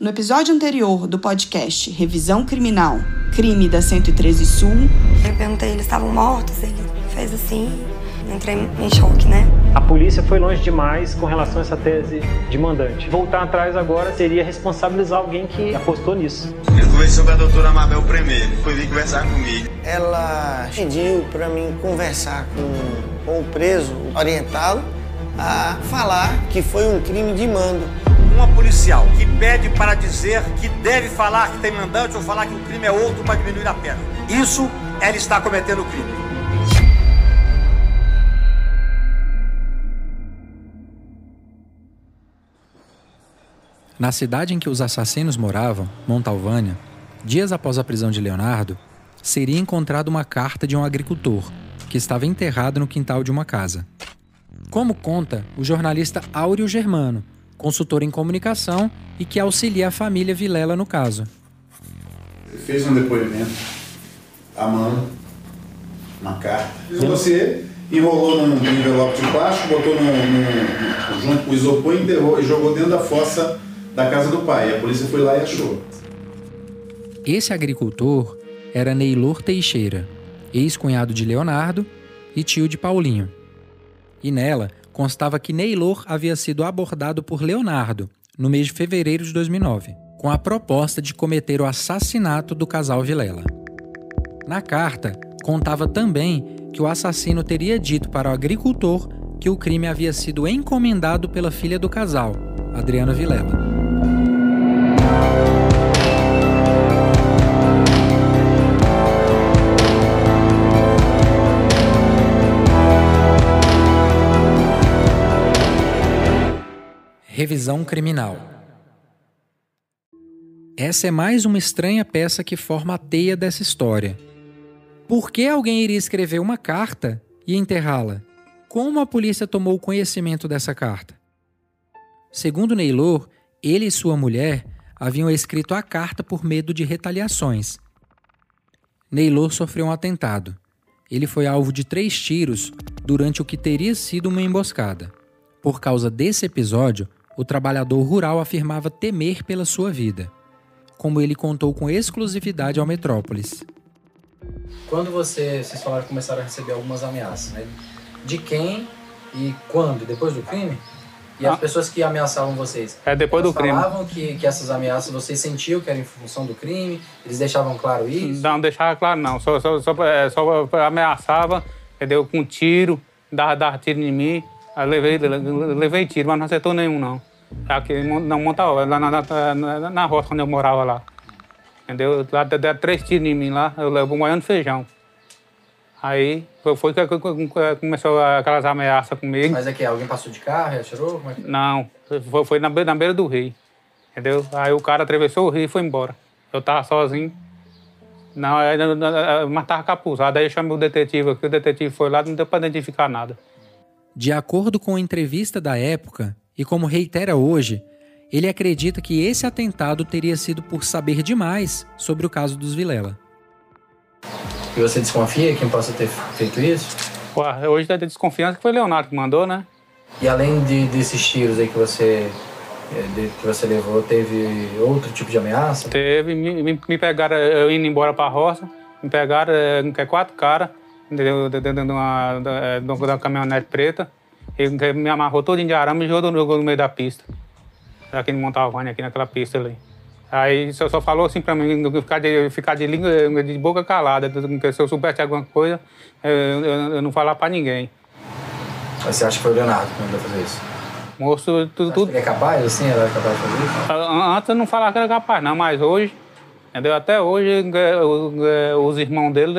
No episódio anterior do podcast Revisão Criminal, Crime da 113 Sul. Eu perguntei, eles estavam mortos? Ele fez assim, entrei em choque, né? A polícia foi longe demais com relação a essa tese de mandante. Voltar atrás agora seria responsabilizar alguém que apostou nisso. Eu conversei com a doutora Mabel primeiro, foi vir conversar comigo. Ela pediu para mim conversar com, com o preso, orientá-lo a falar que foi um crime de mando. Uma policial que pede para dizer que deve falar que tem mandante ou falar que o crime é outro para diminuir a pena. Isso ela está cometendo crime. Na cidade em que os assassinos moravam, Montalvânia, dias após a prisão de Leonardo, seria encontrada uma carta de um agricultor que estava enterrado no quintal de uma casa. Como conta o jornalista Áureo Germano, consultor em comunicação e que auxilia a família Vilela no caso. Fez um depoimento à mão, uma carta. Você enrolou num envelope de plástico, botou no, no, junto com o isopor e, enterrou, e jogou dentro da fossa da casa do pai. A polícia foi lá e achou. Esse agricultor era Neilor Teixeira, ex-cunhado de Leonardo e tio de Paulinho. E nela constava que Neilor havia sido abordado por Leonardo no mês de fevereiro de 2009, com a proposta de cometer o assassinato do casal Vilela. Na carta, contava também que o assassino teria dito para o agricultor que o crime havia sido encomendado pela filha do casal, Adriana Vilela. Revisão criminal. Essa é mais uma estranha peça que forma a teia dessa história. Por que alguém iria escrever uma carta e enterrá-la? Como a polícia tomou conhecimento dessa carta? Segundo Neylor, ele e sua mulher haviam escrito a carta por medo de retaliações. Neylor sofreu um atentado. Ele foi alvo de três tiros durante o que teria sido uma emboscada. Por causa desse episódio, o trabalhador rural afirmava temer pela sua vida, como ele contou com exclusividade ao Metrópolis. Quando você, vocês falaram que começaram a receber algumas ameaças, né? De quem e quando? Depois do crime? E as ah. pessoas que ameaçavam vocês? É depois do crime. falavam que, que essas ameaças vocês sentiam que eram em função do crime? Eles deixavam claro isso? Não, deixava claro não. Só, só, só, é, só ameaçava, entendeu? Com tiro, dava, dava tiro em mim. Aí levei, levei tiro, mas não acertou nenhum não. Aqui não montava, lá na, na, na, na roça onde eu morava lá. Entendeu? Lá deram três tiros em mim lá, eu levo um de feijão. Aí foi que começou aquelas ameaças comigo. Mas é que alguém passou de carro e atirou? É não, foi, foi na, beira, na beira do rio. Entendeu? Aí o cara atravessou o rio e foi embora. Eu tava sozinho. Não, mas tava capuzado. Aí eu chamei o detetive, o detetive foi lá, não deu para identificar nada. De acordo com a entrevista da época, e como reitera hoje, ele acredita que esse atentado teria sido por saber demais sobre o caso dos Vilela. E você desconfia quem possa ter feito isso? Ué, hoje tem desconfiança que foi Leonardo que mandou, né? E além de, desses tiros aí que você eh, que você levou, teve outro tipo de ameaça? Teve, me, me, pegaram, eu indo embora pra roça, me pegaram é, quatro caras dentro de uma, de uma caminhonete preta. Ele me amarrou todo de arame e jogou no meio da pista. Aqui em Montalvânia, aqui naquela pista ali. Aí só, só falou assim pra mim, ficar de, ficar de língua, de boca calada, se eu soubesse alguma coisa, eu, eu, eu não falar pra ninguém. Mas você acha que foi o Leonardo que mandou fazer isso? Moço, tudo. tudo... Ele é capaz, assim? Era capaz de fazer isso? Antes eu não falava que era capaz, não, mas hoje, entendeu? Até hoje, é, é, os irmãos dele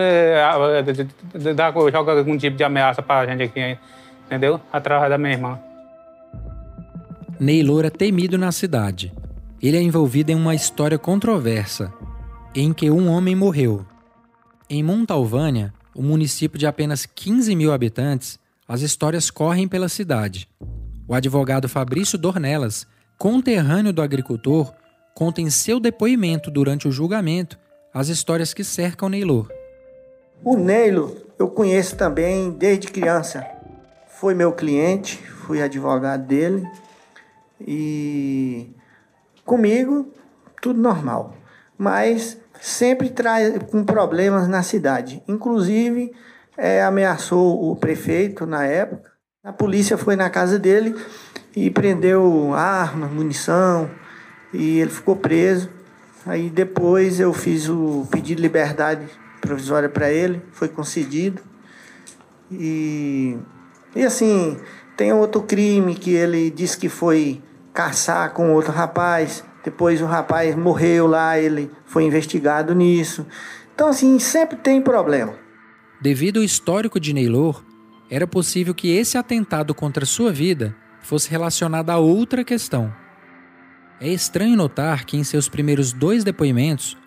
jogam algum tipo de ameaça pra gente aqui entendeu? Através da minha irmã. Neylor é temido na cidade. Ele é envolvido em uma história controversa, em que um homem morreu. Em Montalvânia, o município de apenas 15 mil habitantes, as histórias correm pela cidade. O advogado Fabrício Dornelas, conterrâneo do agricultor, conta em seu depoimento durante o julgamento as histórias que cercam Neylor. O Neilo eu conheço também desde criança foi meu cliente, fui advogado dele e comigo tudo normal. Mas sempre traz com problemas na cidade. Inclusive, é, ameaçou o prefeito na época. A polícia foi na casa dele e prendeu armas, munição, e ele ficou preso. Aí depois eu fiz o pedido de liberdade provisória para ele, foi concedido. E, e assim, tem outro crime que ele disse que foi caçar com outro rapaz. Depois o rapaz morreu lá, ele foi investigado nisso. Então, assim, sempre tem problema. Devido ao histórico de Neylor, era possível que esse atentado contra sua vida fosse relacionado a outra questão. É estranho notar que em seus primeiros dois depoimentos,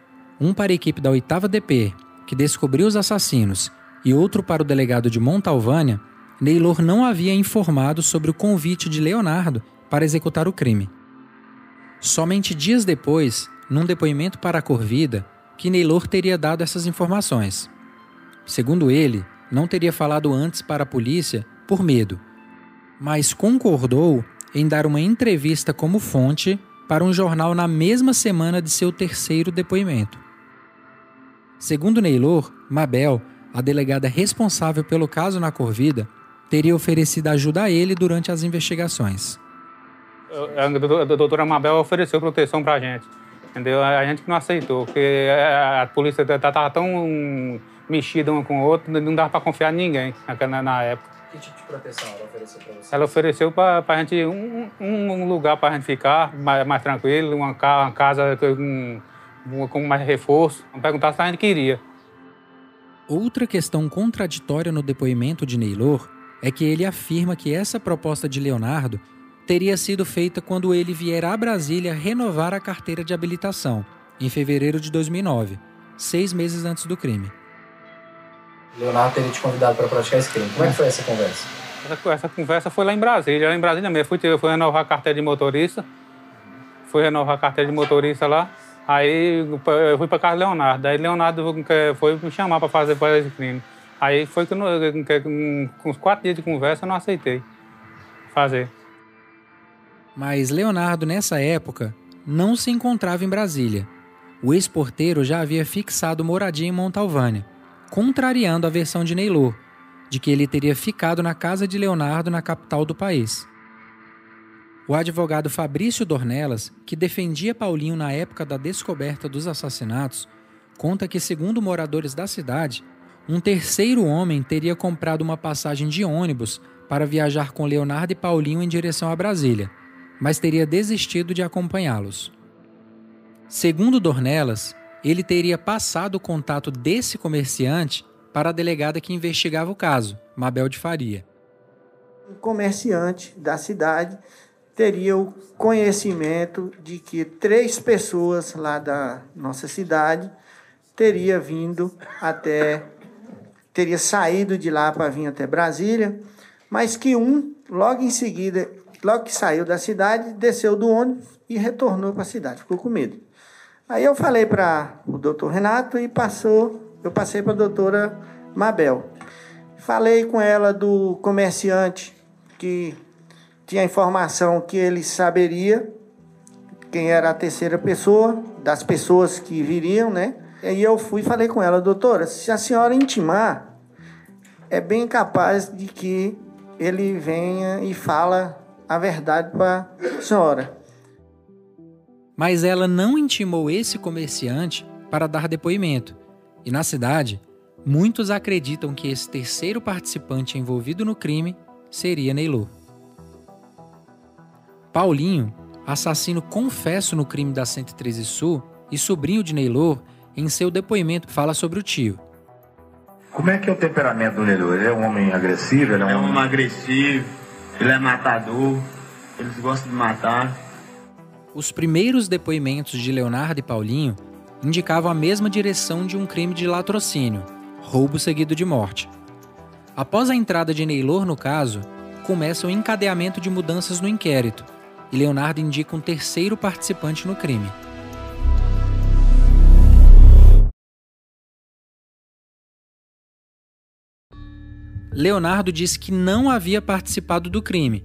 um para a equipe da 8 DP, que descobriu os assassinos, e outro para o delegado de Montalvânia, Neylor não havia informado sobre o convite de Leonardo para executar o crime. Somente dias depois, num depoimento para a Corvida, que Neylor teria dado essas informações. Segundo ele, não teria falado antes para a polícia por medo, mas concordou em dar uma entrevista como fonte para um jornal na mesma semana de seu terceiro depoimento. Segundo Neylor, Mabel, a delegada responsável pelo caso na Corvida, teria oferecido ajuda a ele durante as investigações. A doutora Mabel ofereceu proteção para a gente, entendeu? A gente que não aceitou, porque a polícia estava tão mexida uma com a outra, não dava para confiar em ninguém na, na época. Que tipo de proteção ela ofereceu para você? Ela ofereceu para a gente um, um lugar para a gente ficar mais, mais tranquilo, uma, uma casa com, com mais reforço. Perguntar se a gente queria. Outra questão contraditória no depoimento de Neylor é que ele afirma que essa proposta de Leonardo teria sido feita quando ele vier a Brasília renovar a carteira de habilitação, em fevereiro de 2009, seis meses antes do crime. Leonardo teria te convidado para praticar esse crime. Como é que foi essa conversa? Essa, essa conversa foi lá em Brasília, lá em Brasília mesmo. Fui, fui renovar a carteira de motorista, fui renovar a carteira de motorista lá. Aí eu fui para casa do Leonardo. Aí Leonardo foi me chamar para fazer, fazer esse crime. Aí foi que, com uns quatro dias de conversa eu não aceitei fazer. Mas Leonardo, nessa época, não se encontrava em Brasília. O ex-porteiro já havia fixado moradia em Montalvânia, contrariando a versão de Neylor, de que ele teria ficado na casa de Leonardo na capital do país. O advogado Fabrício Dornelas, que defendia Paulinho na época da descoberta dos assassinatos, conta que, segundo moradores da cidade, um terceiro homem teria comprado uma passagem de ônibus para viajar com Leonardo e Paulinho em direção a Brasília, mas teria desistido de acompanhá-los. Segundo Dornelas, ele teria passado o contato desse comerciante para a delegada que investigava o caso, Mabel de Faria. Um comerciante da cidade teria o conhecimento de que três pessoas lá da nossa cidade teria vindo até teria saído de lá para vir até Brasília, mas que um logo em seguida, logo que saiu da cidade, desceu do ônibus e retornou para a cidade, ficou com medo. Aí eu falei para o doutor Renato e passou, eu passei para a doutora Mabel. Falei com ela do comerciante que tinha informação que ele saberia quem era a terceira pessoa, das pessoas que viriam, né? E eu fui e falei com ela, doutora, se a senhora intimar, é bem capaz de que ele venha e fala a verdade para a senhora. Mas ela não intimou esse comerciante para dar depoimento. E na cidade, muitos acreditam que esse terceiro participante envolvido no crime seria Neylor. Paulinho, assassino confesso no crime da 113 Sul e sobrinho de Neylor, em seu depoimento fala sobre o tio. Como é que é o temperamento do Neylor? Ele é um homem agressivo? Ele é um, é um homem agressivo, ele é matador, eles gostam de matar. Os primeiros depoimentos de Leonardo e Paulinho indicavam a mesma direção de um crime de latrocínio, roubo seguido de morte. Após a entrada de Neylor no caso, começa o encadeamento de mudanças no inquérito, e Leonardo indica um terceiro participante no crime. Leonardo disse que não havia participado do crime,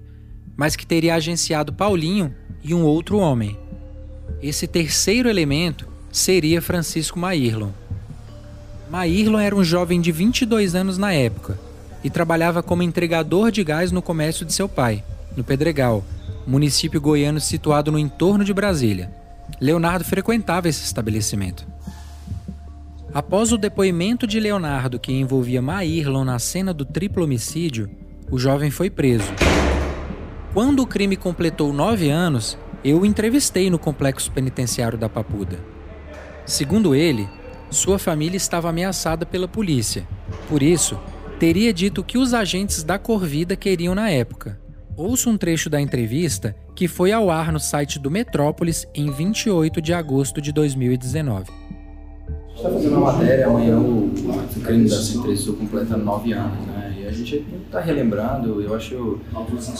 mas que teria agenciado Paulinho e um outro homem. Esse terceiro elemento seria Francisco Maírlon. Maírlon era um jovem de 22 anos na época e trabalhava como entregador de gás no comércio de seu pai, no Pedregal, município goiano situado no entorno de Brasília. Leonardo frequentava esse estabelecimento. Após o depoimento de Leonardo que envolvia Maírlon na cena do triplo homicídio, o jovem foi preso. Quando o crime completou nove anos, eu o entrevistei no complexo penitenciário da Papuda. Segundo ele, sua família estava ameaçada pela polícia. Por isso, teria dito o que os agentes da Corvida queriam na época. Ouça um trecho da entrevista que foi ao ar no site do Metrópolis em 28 de agosto de 2019 está fazendo uma matéria, amanhã o, o crime da Centreza Sul completa nove anos, né? E a gente está relembrando, eu acho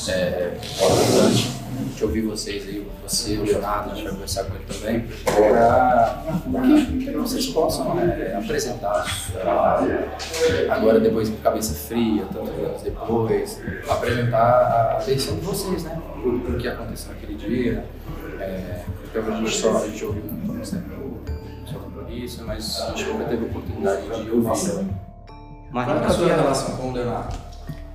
é, importante a gente ouvir vocês aí, você, o Leonardo, a gente vai conversar com ele também, para que vocês possam é, apresentar agora depois de cabeça fria, tantos anos depois, apresentar a versão de vocês, né? O que aconteceu naquele dia. É, então a gente só a gente ouviu um isso, mas a gente nunca teve oportunidade de ouvir. Mas Qual é a sua relação com o Leonardo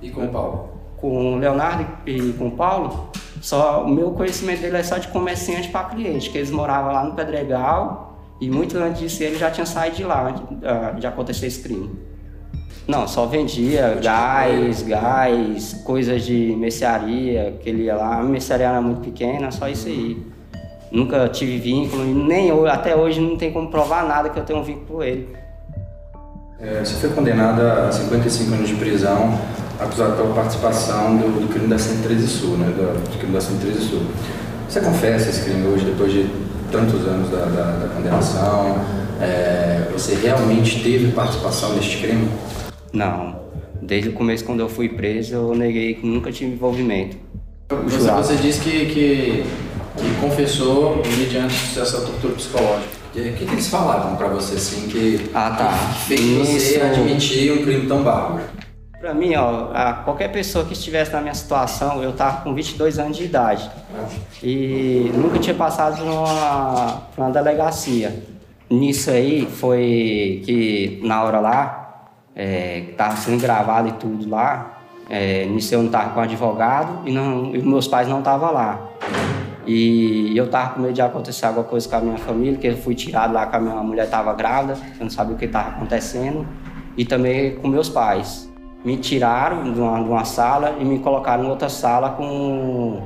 e com o Paulo? Com o Leonardo e com o Paulo, só, o meu conhecimento dele é só de comerciante para cliente, que eles moravam lá no Pedregal e muito antes disso ele já tinha saído de lá, de, de acontecer esse crime. Não, só vendia gás, gás, coisas de mercearia, que ele ia lá, a mercearia era muito pequena, só isso aí. Nunca tive vínculo, nem até hoje não tem como provar nada que eu tenha um vínculo com ele. É, você foi condenada a 55 anos de prisão, acusado pela participação do, do crime da 113 Sul, né? Do, do crime da 113 Sul. Você confessa esse crime hoje, depois de tantos anos da, da, da condenação? É, você realmente teve participação neste crime? Não. Desde o começo, quando eu fui preso, eu neguei que nunca tive envolvimento. Você, você disse que, que que confessou mediante essa tortura psicológica. O que, que, eles falaram para você assim que, ah, tá. que fez você admitir um crime tão bárbaro? Para mim, ó, qualquer pessoa que estivesse na minha situação, eu tava com 22 anos de idade e nunca tinha passado numa, numa delegacia. Nisso aí foi que na hora lá, é, tava sendo gravado e tudo lá, é, nisso eu não tava com advogado e, não, e meus pais não estavam lá. E eu tava com medo de acontecer alguma coisa com a minha família, que eu fui tirado lá que a minha mulher estava grávida, eu não sabia o que estava acontecendo. E também com meus pais. Me tiraram de uma, de uma sala e me colocaram em outra sala com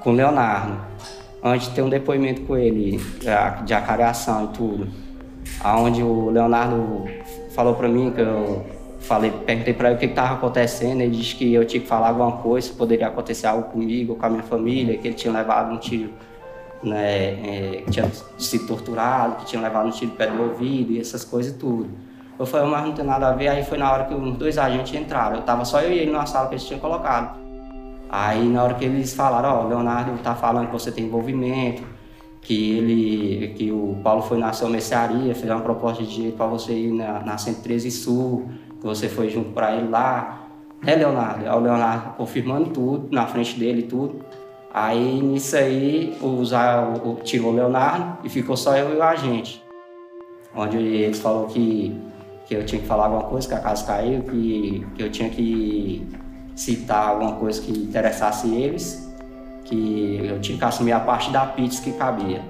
com o Leonardo. Antes de ter um depoimento com ele, de acareação e tudo. Aonde o Leonardo falou para mim que eu falei, perguntei para ele o que estava acontecendo, ele disse que eu tinha que falar alguma coisa, poderia acontecer algo comigo, com a minha família, que ele tinha levado um tiro, né, é, que tinha sido torturado, que tinha levado um tiro pé do ouvido e essas coisas tudo. Eu falei, mas não tem nada a ver, aí foi na hora que os dois agentes entraram, eu tava só eu e ele na sala que eles tinham colocado. Aí na hora que eles falaram, ó, oh, Leonardo tá falando que você tem envolvimento, que ele, que o Paulo foi na sua mercearia, fez uma proposta de dinheiro para você ir na, na 113 Sul, que você foi junto para ele lá, né, Leonardo? Aí o Leonardo confirmando tudo, na frente dele tudo. Aí nisso aí, usar, tirou o Leonardo e ficou só eu e o agente. Onde eles falaram que, que eu tinha que falar alguma coisa, que a casa caiu, que, que eu tinha que citar alguma coisa que interessasse eles, que eu tinha que assumir a parte da pizza que cabia.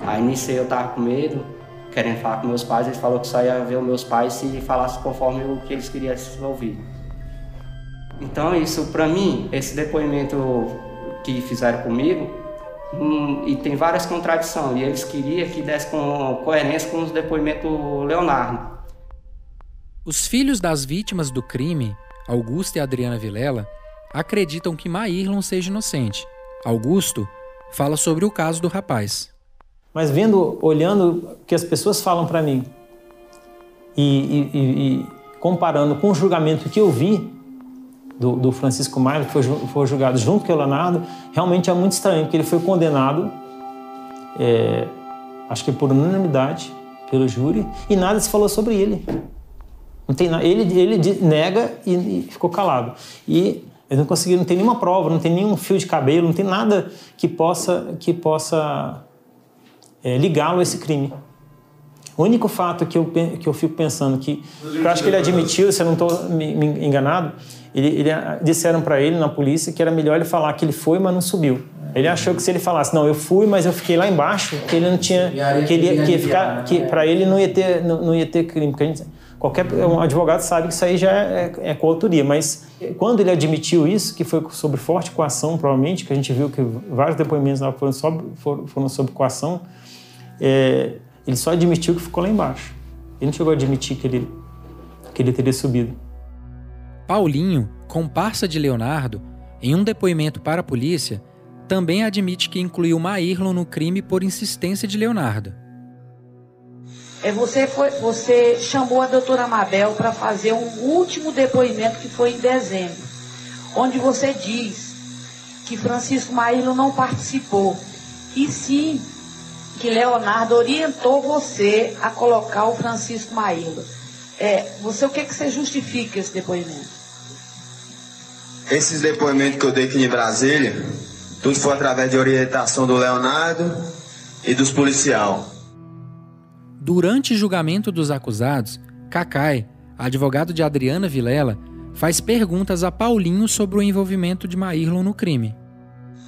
Aí nisso aí eu tava com medo, querendo falar com meus pais, ele falou que só ia ver os meus pais se falasse conforme o que eles queriam ouvir. Então isso, para mim, esse depoimento que fizeram comigo, hum, e tem várias contradições, e eles queriam que desse com coerência com os depoimentos do Leonardo. Os filhos das vítimas do crime, Augusto e Adriana Vilela, acreditam que Maírlon seja inocente. Augusto fala sobre o caso do rapaz. Mas vendo, olhando o que as pessoas falam para mim e, e, e, comparando com o julgamento que eu vi do, do Francisco Maia, que foi, foi, julgado junto com o Leonardo, realmente é muito estranho, porque ele foi condenado, é, acho que por unanimidade, pelo júri, e nada se falou sobre ele. Não tem, ele, ele nega e, e ficou calado. E eles não conseguiram, não tem nenhuma prova, não tem nenhum fio de cabelo, não tem nada que possa, que possa é, ligá-lo a esse crime. O único fato que eu, que eu fico pensando que, que eu acho que ele admitiu, se eu não estou me, me enganado, ele, ele disseram para ele na polícia que era melhor ele falar que ele foi, mas não subiu. Ele achou que se ele falasse, não, eu fui, mas eu fiquei lá embaixo, que ele não tinha, que ele que ia ficar, que para ele não ia ter, não, não ia ter crime. Porque a gente, qualquer um advogado sabe que isso aí já é, é, é coautoria, mas quando ele admitiu isso, que foi sobre forte coação, provavelmente, que a gente viu que vários depoimentos lá foram sobre, foram, foram sobre coação, é, ele só admitiu que ficou lá embaixo. Ele não chegou a admitir que ele, que ele teria subido. Paulinho, comparsa de Leonardo, em um depoimento para a polícia, também admite que incluiu Maírlon no crime por insistência de Leonardo. É, você, foi, você chamou a doutora Mabel para fazer um último depoimento que foi em dezembro, onde você diz que Francisco Maírlon não participou, e sim que Leonardo orientou você a colocar o Francisco Maíla. É, você, o que, que você justifica esse depoimento? Esses depoimentos que eu dei aqui em Brasília, tudo foi através de orientação do Leonardo e dos policial. Durante o julgamento dos acusados, Cacai, advogado de Adriana Vilela, faz perguntas a Paulinho sobre o envolvimento de Maírlon no crime.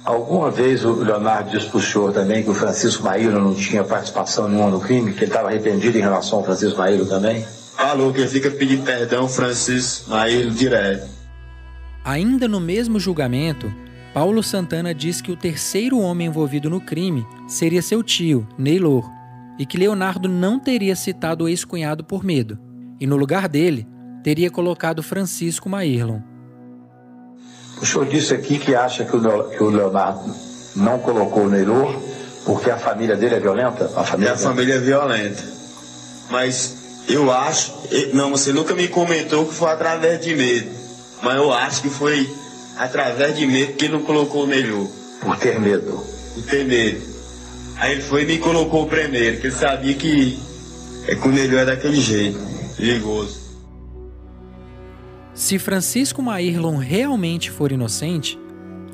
Alguma vez o Leonardo disse para o senhor também que o Francisco Maíro não tinha participação nenhuma no crime, que ele estava arrependido em relação ao Francisco Maíro também? Falou que ele fica pedindo perdão Francisco Maíro direto. Ainda no mesmo julgamento, Paulo Santana diz que o terceiro homem envolvido no crime seria seu tio, Neylor, e que Leonardo não teria citado o ex-cunhado por medo, e no lugar dele teria colocado Francisco Maírlon. O senhor disse aqui que acha que o Leonardo não colocou o Neylor porque a família dele é violenta? A família, a família é violenta. Mas eu acho. Não, você nunca me comentou que foi através de medo. Mas eu acho que foi através de medo que ele não colocou o Neylor. Por ter medo? Por ter medo. Aí ele foi e me colocou primeiro, porque ele sabia que é que o Neylor é daquele jeito, perigoso. Se Francisco Maírlon realmente for inocente,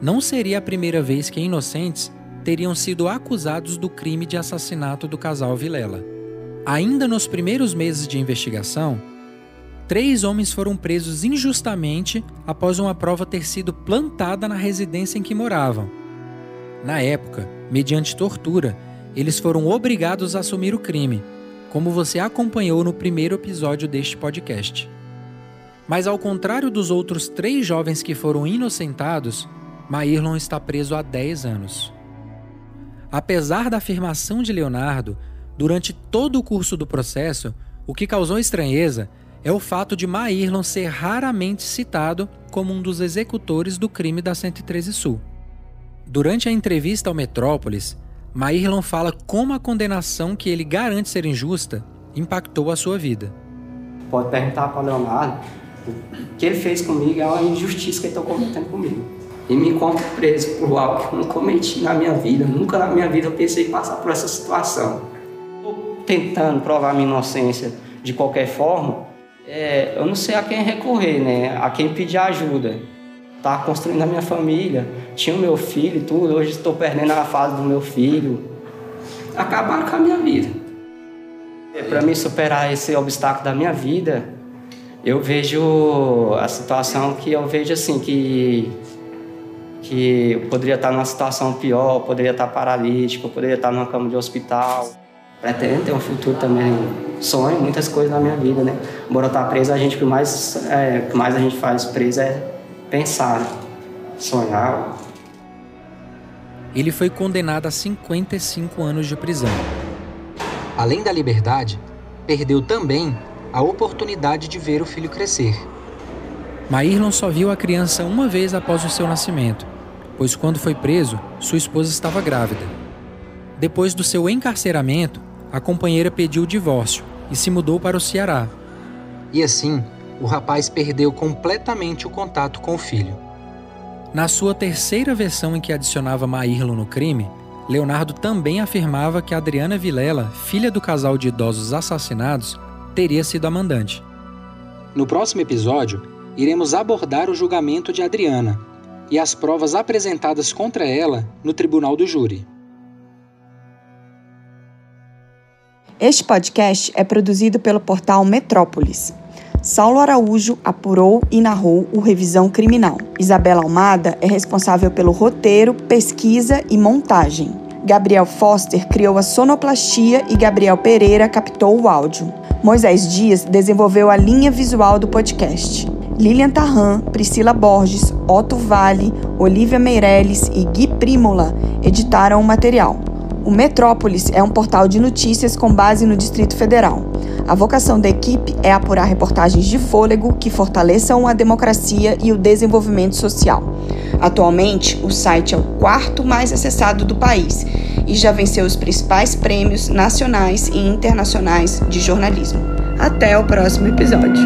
não seria a primeira vez que inocentes teriam sido acusados do crime de assassinato do casal Vilela. Ainda nos primeiros meses de investigação, três homens foram presos injustamente após uma prova ter sido plantada na residência em que moravam. Na época, mediante tortura, eles foram obrigados a assumir o crime, como você acompanhou no primeiro episódio deste podcast. Mas ao contrário dos outros três jovens que foram inocentados, Maírlon está preso há 10 anos. Apesar da afirmação de Leonardo, durante todo o curso do processo, o que causou estranheza é o fato de Maírlon ser raramente citado como um dos executores do crime da 113 Sul. Durante a entrevista ao Metrópolis, Maírlon fala como a condenação que ele garante ser injusta impactou a sua vida. Pode perguntar para Leonardo o que ele fez comigo é uma injustiça que ele está cometendo comigo. E me encontro preso por algo que eu não cometi na minha vida. Nunca na minha vida eu pensei em passar por essa situação. Estou tentando provar minha inocência de qualquer forma. É, eu não sei a quem recorrer, né? A quem pedir ajuda. Estava construindo a minha família, tinha o meu filho e tudo. Hoje estou perdendo a fase do meu filho. Acabaram com a minha vida. É, Para mim superar esse obstáculo da minha vida, eu vejo a situação que eu vejo assim que que eu poderia estar numa situação pior, poderia estar paralítico, poderia estar numa cama de hospital. Pretendo ter um futuro também, sonho muitas coisas na minha vida, né? Embora eu estar preso, a gente o que mais é, o que mais a gente faz preso é pensar, sonhar. Ele foi condenado a 55 anos de prisão. Além da liberdade, perdeu também a oportunidade de ver o filho crescer. Maírlon só viu a criança uma vez após o seu nascimento, pois quando foi preso, sua esposa estava grávida. Depois do seu encarceramento, a companheira pediu o divórcio e se mudou para o Ceará. E assim, o rapaz perdeu completamente o contato com o filho. Na sua terceira versão em que adicionava Maírlon no crime, Leonardo também afirmava que Adriana Vilela, filha do casal de idosos assassinados, teria sido a mandante. No próximo episódio, iremos abordar o julgamento de Adriana e as provas apresentadas contra ela no tribunal do júri. Este podcast é produzido pelo portal Metrópolis. Saulo Araújo apurou e narrou o Revisão Criminal. Isabela Almada é responsável pelo roteiro, pesquisa e montagem. Gabriel Foster criou a sonoplastia e Gabriel Pereira captou o áudio. Moisés Dias desenvolveu a linha visual do podcast. Lilian Tarran, Priscila Borges, Otto Vale, Olivia Meirelles e Gui Prímola editaram o material. O Metrópolis é um portal de notícias com base no Distrito Federal. A vocação da equipe é apurar reportagens de fôlego que fortaleçam a democracia e o desenvolvimento social. Atualmente, o site é o quarto mais acessado do país e já venceu os principais prêmios nacionais e internacionais de jornalismo. Até o próximo episódio.